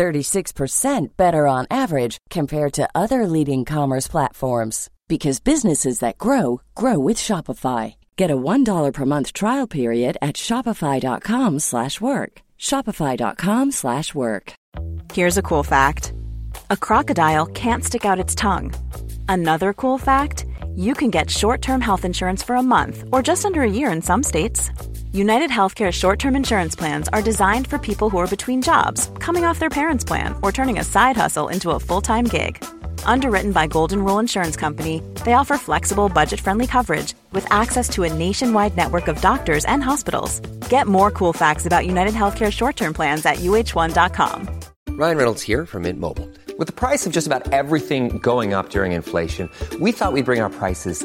36% better on average compared to other leading commerce platforms because businesses that grow grow with Shopify. Get a $1 per month trial period at shopify.com/work. shopify.com/work. Here's a cool fact. A crocodile can't stick out its tongue. Another cool fact, you can get short-term health insurance for a month or just under a year in some states. United Healthcare short term insurance plans are designed for people who are between jobs, coming off their parents' plan, or turning a side hustle into a full time gig. Underwritten by Golden Rule Insurance Company, they offer flexible, budget friendly coverage with access to a nationwide network of doctors and hospitals. Get more cool facts about United Healthcare short term plans at uh1.com. Ryan Reynolds here from Mint Mobile. With the price of just about everything going up during inflation, we thought we'd bring our prices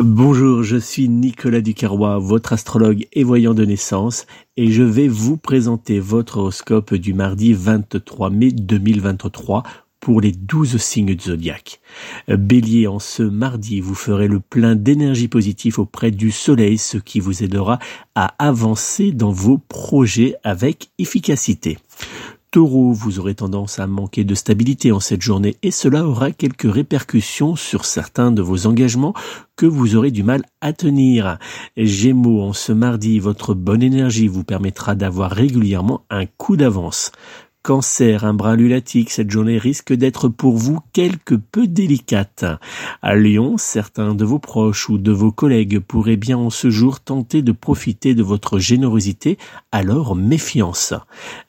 Bonjour, je suis Nicolas Ducarrois, votre astrologue et voyant de naissance, et je vais vous présenter votre horoscope du mardi 23 mai 2023 pour les douze signes de zodiaque. Bélier, en ce mardi, vous ferez le plein d'énergie positive auprès du soleil, ce qui vous aidera à avancer dans vos projets avec efficacité. Taureau, vous aurez tendance à manquer de stabilité en cette journée et cela aura quelques répercussions sur certains de vos engagements que vous aurez du mal à tenir. Gémeaux, en ce mardi, votre bonne énergie vous permettra d'avoir régulièrement un coup d'avance. Cancer, un brin lunatique, cette journée risque d'être pour vous quelque peu délicate. À Lyon, certains de vos proches ou de vos collègues pourraient bien en ce jour tenter de profiter de votre générosité, alors méfiance.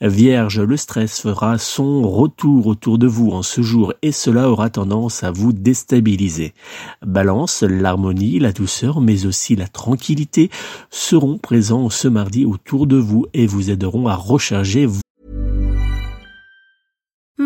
Vierge, le stress fera son retour autour de vous en ce jour et cela aura tendance à vous déstabiliser. Balance, l'harmonie, la douceur, mais aussi la tranquillité seront présents ce mardi autour de vous et vous aideront à recharger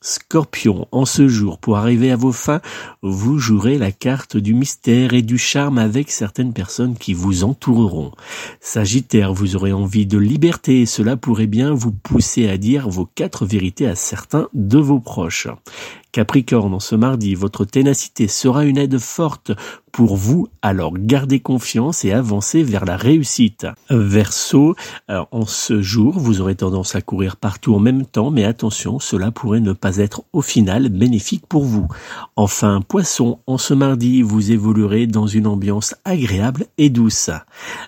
Scorpion, en ce jour, pour arriver à vos fins, vous jouerez la carte du mystère et du charme avec certaines personnes qui vous entoureront. Sagittaire, vous aurez envie de liberté et cela pourrait bien vous pousser à dire vos quatre vérités à certains de vos proches. Capricorne, en ce mardi, votre ténacité sera une aide forte pour vous, alors gardez confiance et avancez vers la réussite. Verseau, en ce jour, vous aurez tendance à courir partout en même temps, mais attention, cela pourrait ne pas être au final bénéfique pour vous. Enfin, Poisson, en ce mardi, vous évoluerez dans une ambiance agréable et douce.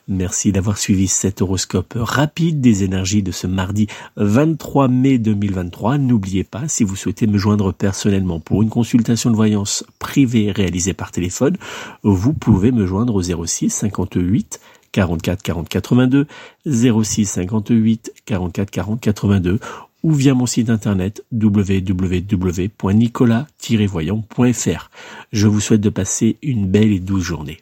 Merci d'avoir suivi cet horoscope rapide des énergies de ce mardi 23 mai 2023. N'oubliez pas, si vous souhaitez me joindre pour une consultation de voyance privée réalisée par téléphone, vous pouvez me joindre au 06 58 44 40 82, 06 58 44 40 82 ou via mon site internet www.nicolas-voyant.fr. Je vous souhaite de passer une belle et douce journée.